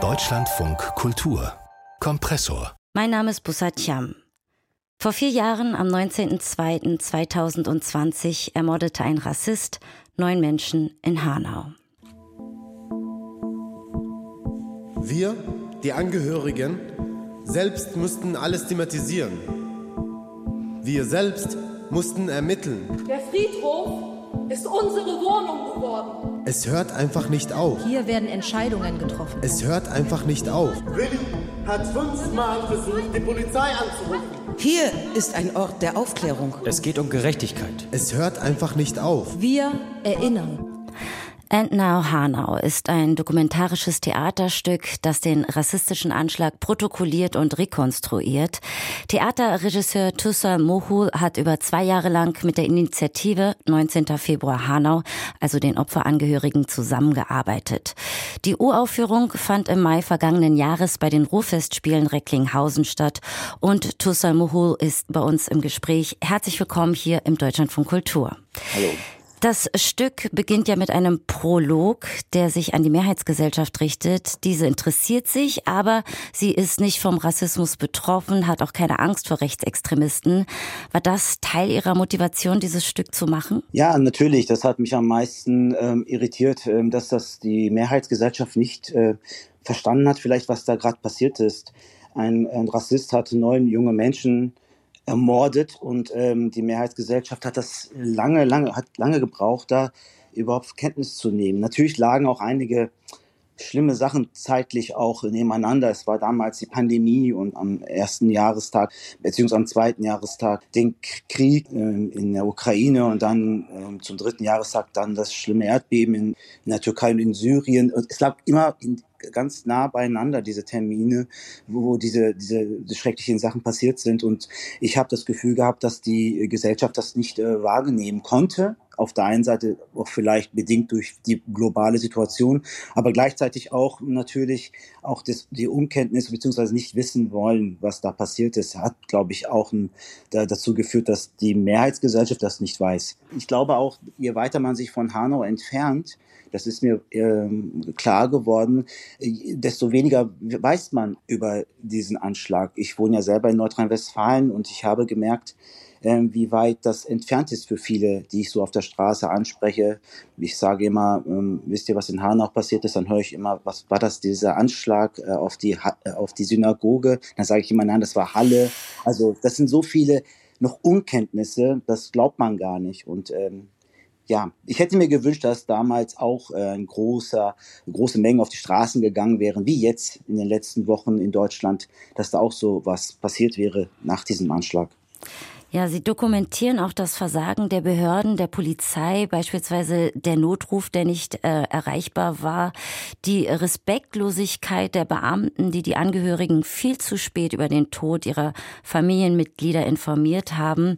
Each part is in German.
Deutschlandfunk Kultur Kompressor. Mein Name ist Bussat Cham. Vor vier Jahren, am 19.02.2020, ermordete ein Rassist neun Menschen in Hanau. Wir, die Angehörigen, selbst mussten alles thematisieren. Wir selbst mussten ermitteln. Der Friedhof ist unsere Wohnung geworden. Es hört einfach nicht auf. Hier werden Entscheidungen getroffen. Es hört einfach nicht auf. Willi hat fünfmal versucht, die Polizei anzurufen. Hier ist ein Ort der Aufklärung. Es geht um Gerechtigkeit. Es hört einfach nicht auf. Wir erinnern. And Now Hanau ist ein dokumentarisches Theaterstück, das den rassistischen Anschlag protokolliert und rekonstruiert. Theaterregisseur Tussa Mohul hat über zwei Jahre lang mit der Initiative 19. Februar Hanau, also den Opferangehörigen, zusammengearbeitet. Die Uraufführung fand im Mai vergangenen Jahres bei den Ruhrfestspielen Recklinghausen statt und Tussa Mohul ist bei uns im Gespräch. Herzlich willkommen hier im Deutschlandfunk Kultur. Hallo. Das Stück beginnt ja mit einem Prolog, der sich an die Mehrheitsgesellschaft richtet. Diese interessiert sich, aber sie ist nicht vom Rassismus betroffen, hat auch keine Angst vor Rechtsextremisten. War das Teil Ihrer Motivation, dieses Stück zu machen? Ja, natürlich. Das hat mich am meisten ähm, irritiert, ähm, dass das die Mehrheitsgesellschaft nicht äh, verstanden hat, vielleicht was da gerade passiert ist. Ein, ein Rassist hat neun junge Menschen ermordet und ähm, die Mehrheitsgesellschaft hat das lange, lange, hat lange gebraucht, da überhaupt Kenntnis zu nehmen. Natürlich lagen auch einige schlimme Sachen zeitlich auch nebeneinander. Es war damals die Pandemie und am ersten Jahrestag, beziehungsweise am zweiten Jahrestag den Krieg äh, in der Ukraine und dann äh, zum dritten Jahrestag dann das schlimme Erdbeben in, in der Türkei und in Syrien. Und es lag immer in, ganz nah beieinander, diese Termine, wo diese, diese, schrecklichen Sachen passiert sind. Und ich habe das Gefühl gehabt, dass die Gesellschaft das nicht äh, wahrnehmen konnte auf der einen Seite auch vielleicht bedingt durch die globale Situation, aber gleichzeitig auch natürlich auch das, die Unkenntnis bzw. nicht wissen wollen, was da passiert ist, hat, glaube ich, auch ein, da, dazu geführt, dass die Mehrheitsgesellschaft das nicht weiß. Ich glaube auch, je weiter man sich von Hanau entfernt, das ist mir ähm, klar geworden, desto weniger weiß man über diesen Anschlag. Ich wohne ja selber in Nordrhein-Westfalen und ich habe gemerkt, ähm, wie weit das entfernt ist für viele, die ich so auf der Straße anspreche. Ich sage immer, ähm, wisst ihr, was in Hanau passiert ist? Dann höre ich immer, was war das, dieser Anschlag äh, auf, die, äh, auf die Synagoge? Dann sage ich immer, nein, das war Halle. Also das sind so viele noch Unkenntnisse, das glaubt man gar nicht. Und ähm, ja, ich hätte mir gewünscht, dass damals auch äh, ein großer, große Mengen auf die Straßen gegangen wären, wie jetzt in den letzten Wochen in Deutschland, dass da auch so was passiert wäre nach diesem Anschlag. Ja, Sie dokumentieren auch das Versagen der Behörden, der Polizei, beispielsweise der Notruf, der nicht äh, erreichbar war, die Respektlosigkeit der Beamten, die die Angehörigen viel zu spät über den Tod ihrer Familienmitglieder informiert haben.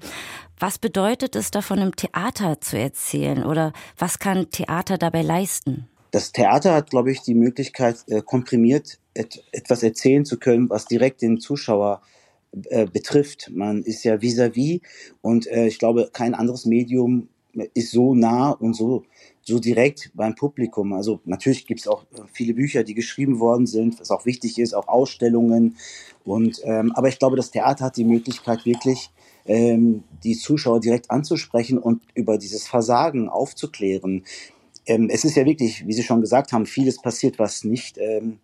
Was bedeutet es davon im Theater zu erzählen oder was kann Theater dabei leisten? Das Theater hat, glaube ich, die Möglichkeit, äh, komprimiert et etwas erzählen zu können, was direkt den Zuschauer äh, betrifft. Man ist ja vis-à-vis -vis und äh, ich glaube, kein anderes Medium ist so nah und so so direkt beim Publikum. Also natürlich gibt es auch viele Bücher, die geschrieben worden sind, was auch wichtig ist, auch Ausstellungen. Und ähm, aber ich glaube, das Theater hat die Möglichkeit wirklich ähm, die Zuschauer direkt anzusprechen und über dieses Versagen aufzuklären. Ähm, es ist ja wirklich, wie Sie schon gesagt haben, vieles passiert, was nicht ähm,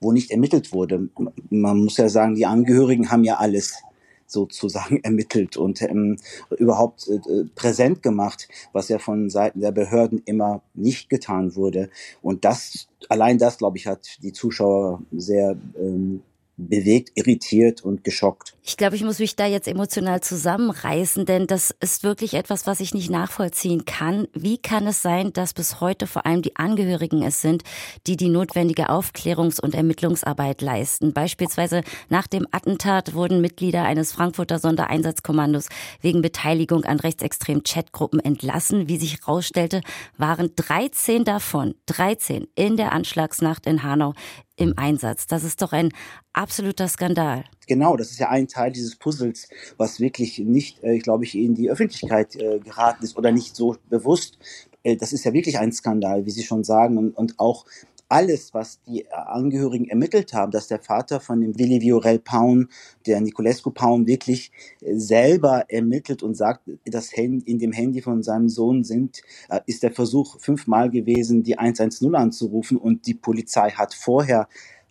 wo nicht ermittelt wurde. Man muss ja sagen, die Angehörigen haben ja alles sozusagen ermittelt und ähm, überhaupt äh, präsent gemacht, was ja von Seiten der Behörden immer nicht getan wurde. Und das, allein das, glaube ich, hat die Zuschauer sehr ähm, bewegt, irritiert und geschockt. Ich glaube, ich muss mich da jetzt emotional zusammenreißen, denn das ist wirklich etwas, was ich nicht nachvollziehen kann. Wie kann es sein, dass bis heute vor allem die Angehörigen es sind, die die notwendige Aufklärungs- und Ermittlungsarbeit leisten? Beispielsweise nach dem Attentat wurden Mitglieder eines Frankfurter Sondereinsatzkommandos wegen Beteiligung an rechtsextremen Chatgruppen entlassen. Wie sich herausstellte, waren 13 davon, 13 in der Anschlagsnacht in Hanau im Einsatz. Das ist doch ein absoluter Skandal. Genau, das ist ja ein Teil dieses Puzzles, was wirklich nicht, äh, glaube ich, in die Öffentlichkeit äh, geraten ist oder nicht so bewusst. Äh, das ist ja wirklich ein Skandal, wie Sie schon sagen, und, und auch alles, was die Angehörigen ermittelt haben, dass der Vater von dem Willi Viorel Paun, der Niculescu Paun, wirklich äh, selber ermittelt und sagt, das Handy, in dem Handy von seinem Sohn sind, äh, ist der Versuch fünfmal gewesen, die 110 anzurufen und die Polizei hat vorher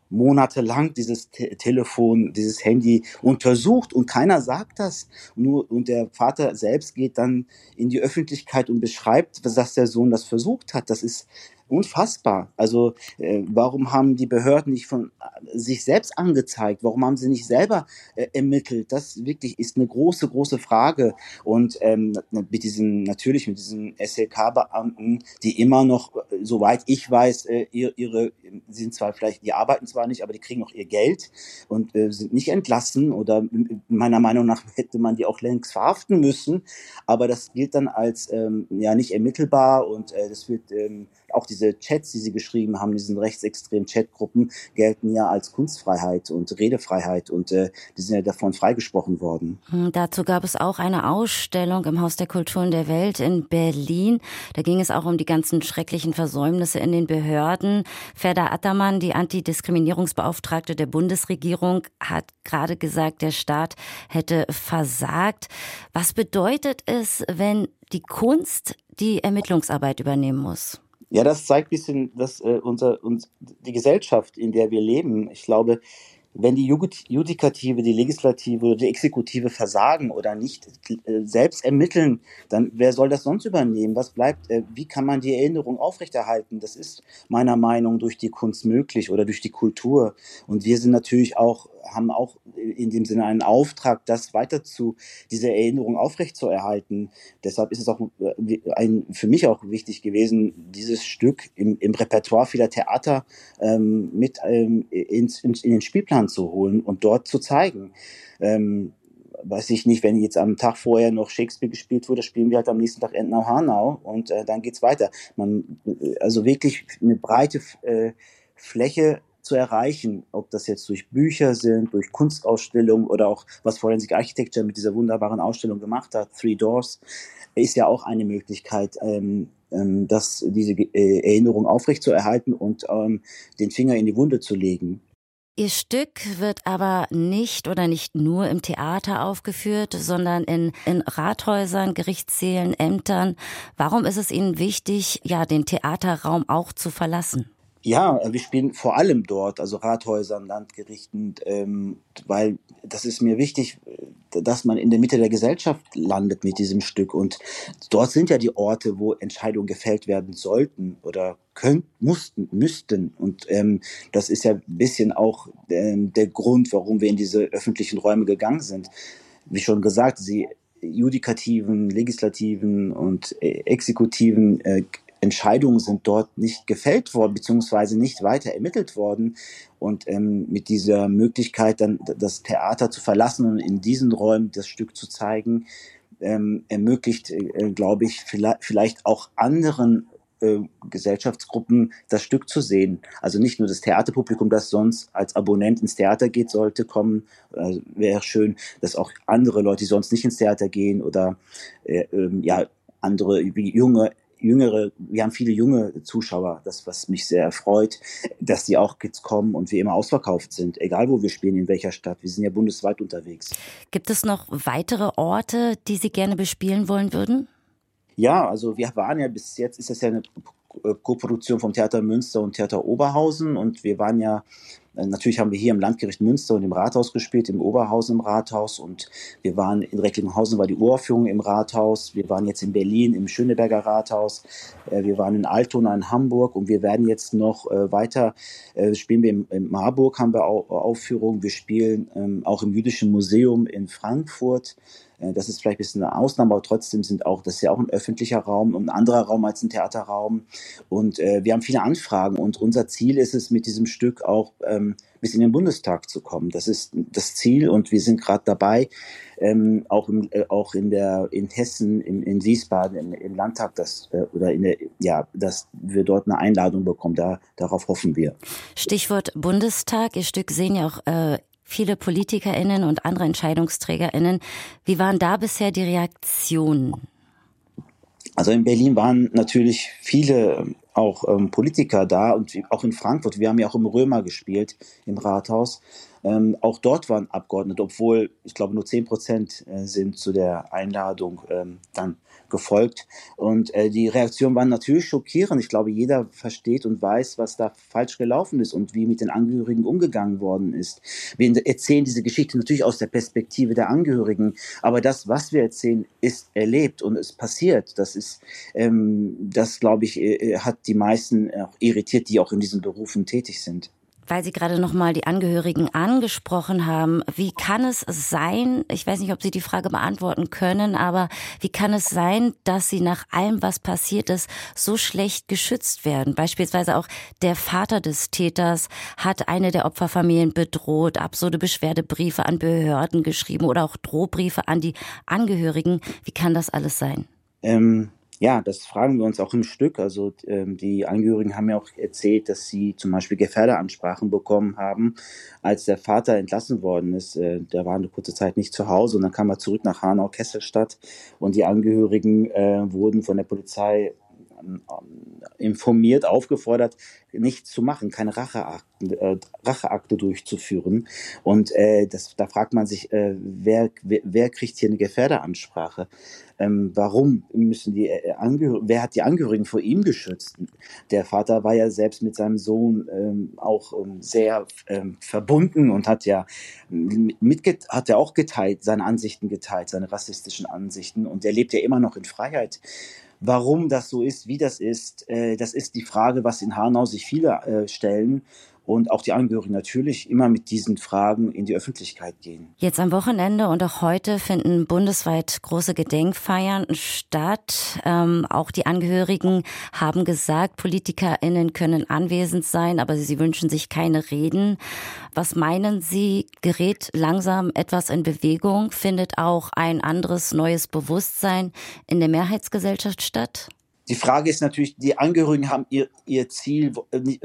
monatelang dieses Te Telefon, dieses Handy untersucht und keiner sagt das. Nur, und der Vater selbst geht dann in die Öffentlichkeit und beschreibt, dass der Sohn das versucht hat. Das ist unfassbar. Also äh, warum haben die Behörden nicht von äh, sich selbst angezeigt? Warum haben sie nicht selber äh, ermittelt? Das wirklich ist eine große, große Frage. Und ähm, mit diesem natürlich mit diesen SLK-Beamten, die immer noch, äh, soweit ich weiß, äh, ihre, ihre sind zwar vielleicht, die arbeiten zwar nicht, aber die kriegen noch ihr Geld und äh, sind nicht entlassen oder meiner Meinung nach hätte man die auch längst verhaften müssen. Aber das gilt dann als ähm, ja nicht ermittelbar und äh, das wird ähm, auch diese Chats, die sie geschrieben haben, diesen rechtsextremen Chatgruppen, gelten ja als Kunstfreiheit und Redefreiheit und äh, die sind ja davon freigesprochen worden. Hm, dazu gab es auch eine Ausstellung im Haus der Kulturen der Welt in Berlin. Da ging es auch um die ganzen schrecklichen Versäumnisse in den Behörden. Ferda Attermann, die Antidiskriminierungsbeauftragte der Bundesregierung, hat gerade gesagt, der Staat hätte versagt. Was bedeutet es, wenn die Kunst die Ermittlungsarbeit übernehmen muss? Ja, das zeigt ein bisschen, dass äh, unser, uns, die Gesellschaft, in der wir leben, ich glaube, wenn die Judikative, die Legislative oder die Exekutive versagen oder nicht äh, selbst ermitteln, dann wer soll das sonst übernehmen? Was bleibt? Äh, wie kann man die Erinnerung aufrechterhalten? Das ist meiner Meinung nach durch die Kunst möglich oder durch die Kultur. Und wir sind natürlich auch haben auch in dem Sinne einen Auftrag, das weiter zu, diese Erinnerung aufrechtzuerhalten. Deshalb ist es auch äh, ein, für mich auch wichtig gewesen, dieses Stück im, im Repertoire vieler Theater ähm, mit ähm, ins, in, in den Spielplan zu holen und dort zu zeigen. Ähm, weiß ich nicht, wenn jetzt am Tag vorher noch Shakespeare gespielt wurde, spielen wir halt am nächsten Tag Entnau Hanau und äh, dann geht's weiter. Man, äh, also wirklich eine breite äh, Fläche zu erreichen, ob das jetzt durch Bücher sind, durch Kunstausstellungen oder auch was Forensic Architecture mit dieser wunderbaren Ausstellung gemacht hat, Three Doors, ist ja auch eine Möglichkeit, ähm, ähm, das, diese äh, Erinnerung aufrechtzuerhalten und ähm, den Finger in die Wunde zu legen. Ihr Stück wird aber nicht oder nicht nur im Theater aufgeführt, sondern in, in Rathäusern, Gerichtssälen, Ämtern. Warum ist es Ihnen wichtig, ja, den Theaterraum auch zu verlassen? Ja, wir spielen vor allem dort, also Rathäusern, Landgerichten, ähm, weil das ist mir wichtig, dass man in der Mitte der Gesellschaft landet mit diesem Stück. Und dort sind ja die Orte, wo Entscheidungen gefällt werden sollten oder könnten, mussten, müssten. Und ähm, das ist ja ein bisschen auch ähm, der Grund, warum wir in diese öffentlichen Räume gegangen sind. Wie schon gesagt, sie judikativen, legislativen und äh, exekutiven äh, Entscheidungen sind dort nicht gefällt worden, beziehungsweise nicht weiter ermittelt worden. Und ähm, mit dieser Möglichkeit, dann das Theater zu verlassen und in diesen Räumen das Stück zu zeigen, ähm, ermöglicht, äh, glaube ich, vielleicht, auch anderen äh, Gesellschaftsgruppen das Stück zu sehen. Also nicht nur das Theaterpublikum, das sonst als Abonnent ins Theater geht, sollte kommen. Also Wäre schön, dass auch andere Leute, die sonst nicht ins Theater gehen oder äh, äh, ja andere junge jüngere, wir haben viele junge Zuschauer, das was mich sehr erfreut, dass die auch jetzt kommen und wir immer ausverkauft sind, egal wo wir spielen, in welcher Stadt. Wir sind ja bundesweit unterwegs. Gibt es noch weitere Orte, die Sie gerne bespielen wollen würden? Ja, also wir waren ja bis jetzt, ist das ja eine Koproduktion vom Theater Münster und Theater Oberhausen und wir waren ja Natürlich haben wir hier im Landgericht Münster und im Rathaus gespielt, im Oberhausen im Rathaus und wir waren in Recklinghausen war die Uraufführung im Rathaus. Wir waren jetzt in Berlin im Schöneberger Rathaus. Äh, wir waren in Altona in Hamburg und wir werden jetzt noch äh, weiter spielen wir in Marburg haben wir Aufführungen. Wir spielen ähm, auch im Jüdischen Museum in Frankfurt. Äh, das ist vielleicht ein bisschen eine Ausnahme, aber trotzdem sind auch, das ist ja auch ein öffentlicher Raum und ein anderer Raum als ein Theaterraum. Und äh, wir haben viele Anfragen und unser Ziel ist es, mit diesem Stück auch ähm, bis in den Bundestag zu kommen. Das ist das Ziel und wir sind gerade dabei, ähm, auch, im, äh, auch in der in Hessen, in, in Wiesbaden, im, im Landtag, das äh, oder in der ja, dass wir dort eine Einladung bekommen. Da darauf hoffen wir. Stichwort Bundestag. Ihr Stück sehen ja auch äh, viele PolitikerInnen und andere EntscheidungsträgerInnen. Wie waren da bisher die Reaktionen? Also in Berlin waren natürlich viele auch ähm, Politiker da und auch in Frankfurt. Wir haben ja auch im Römer gespielt, im Rathaus. Ähm, auch dort waren Abgeordnete, obwohl ich glaube nur 10 Prozent äh, sind zu der Einladung ähm, dann gefolgt. Und äh, die Reaktionen waren natürlich schockierend. Ich glaube, jeder versteht und weiß, was da falsch gelaufen ist und wie mit den Angehörigen umgegangen worden ist. Wir erzählen diese Geschichte natürlich aus der Perspektive der Angehörigen, aber das, was wir erzählen, ist erlebt und ist passiert. Das ist, ähm, das glaube ich, äh, hat die meisten auch irritiert, die auch in diesen Berufen tätig sind weil Sie gerade noch mal die Angehörigen angesprochen haben. Wie kann es sein, ich weiß nicht, ob Sie die Frage beantworten können, aber wie kann es sein, dass sie nach allem, was passiert ist, so schlecht geschützt werden? Beispielsweise auch der Vater des Täters hat eine der Opferfamilien bedroht, absurde Beschwerdebriefe an Behörden geschrieben oder auch Drohbriefe an die Angehörigen. Wie kann das alles sein? Ähm ja, das fragen wir uns auch im Stück. Also ähm, die Angehörigen haben ja auch erzählt, dass sie zum Beispiel Gefährderansprachen bekommen haben, als der Vater entlassen worden ist. Äh, der war eine kurze Zeit nicht zu Hause und dann kam er zurück nach Hanau-Kesselstadt und die Angehörigen äh, wurden von der Polizei informiert, aufgefordert, nichts zu machen, keine Racheakte, äh, Racheakte durchzuführen. Und äh, das, da fragt man sich, äh, wer, wer, wer kriegt hier eine Gefährderansprache? Ähm, warum müssen die äh, Angehörigen, wer hat die Angehörigen vor ihm geschützt? Der Vater war ja selbst mit seinem Sohn ähm, auch ähm, sehr ähm, verbunden und hat ja mitget hat er auch geteilt, seine Ansichten geteilt, seine rassistischen Ansichten und er lebt ja immer noch in Freiheit. Warum das so ist, wie das ist, äh, das ist die Frage, was in Hanau sich viele äh, stellen und auch die Angehörigen natürlich immer mit diesen Fragen in die Öffentlichkeit gehen. Jetzt am Wochenende und auch heute finden bundesweit große Gedenkfeiern statt. Ähm, auch die Angehörigen haben gesagt, PolitikerInnen können anwesend sein, aber sie wünschen sich keine Reden. Was meinen Sie, gerät langsam etwas in Bewegung? Findet auch ein anderes neues Bewusstsein in der Mehrheitsgesellschaft statt? Die Frage ist natürlich, die Angehörigen haben ihr, ihr Ziel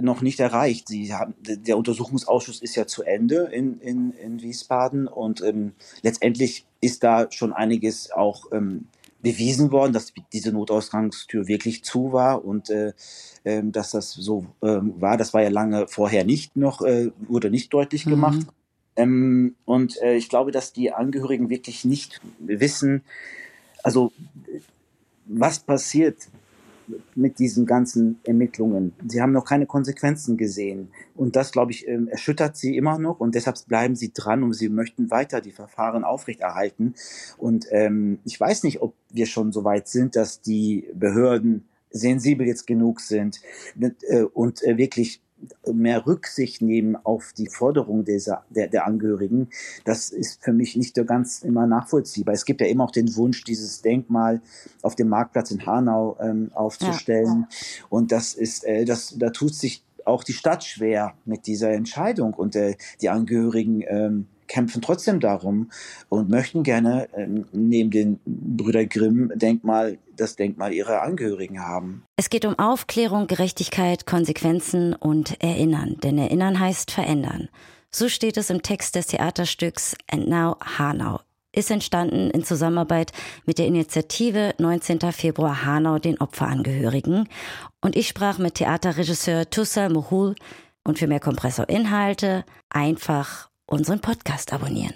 noch nicht erreicht. Sie haben, der Untersuchungsausschuss ist ja zu Ende in, in, in Wiesbaden und ähm, letztendlich ist da schon einiges auch ähm, bewiesen worden, dass diese Notausgangstür wirklich zu war und äh, äh, dass das so äh, war. Das war ja lange vorher nicht noch, äh, wurde nicht deutlich mhm. gemacht. Ähm, und äh, ich glaube, dass die Angehörigen wirklich nicht wissen, also was passiert, mit diesen ganzen Ermittlungen. Sie haben noch keine Konsequenzen gesehen. Und das, glaube ich, ähm, erschüttert sie immer noch. Und deshalb bleiben sie dran und sie möchten weiter die Verfahren aufrechterhalten. Und ähm, ich weiß nicht, ob wir schon so weit sind, dass die Behörden sensibel jetzt genug sind äh, und äh, wirklich mehr Rücksicht nehmen auf die Forderung dieser, der, der Angehörigen, das ist für mich nicht so ganz immer nachvollziehbar. Es gibt ja immer auch den Wunsch, dieses Denkmal auf dem Marktplatz in Hanau ähm, aufzustellen. Ja. Und das ist, äh, das, da tut sich auch die Stadt schwer mit dieser Entscheidung und äh, die Angehörigen ähm, kämpfen trotzdem darum und möchten gerne ähm, neben den Brüder Grimm Denkmal das Denkmal ihrer Angehörigen haben. Es geht um Aufklärung, Gerechtigkeit, Konsequenzen und Erinnern. Denn Erinnern heißt verändern. So steht es im Text des Theaterstücks And Now Hanau. Ist entstanden in Zusammenarbeit mit der Initiative 19. Februar Hanau den Opferangehörigen. Und ich sprach mit Theaterregisseur Tussal Mohul und für mehr Kompressorinhalte einfach unseren Podcast abonnieren.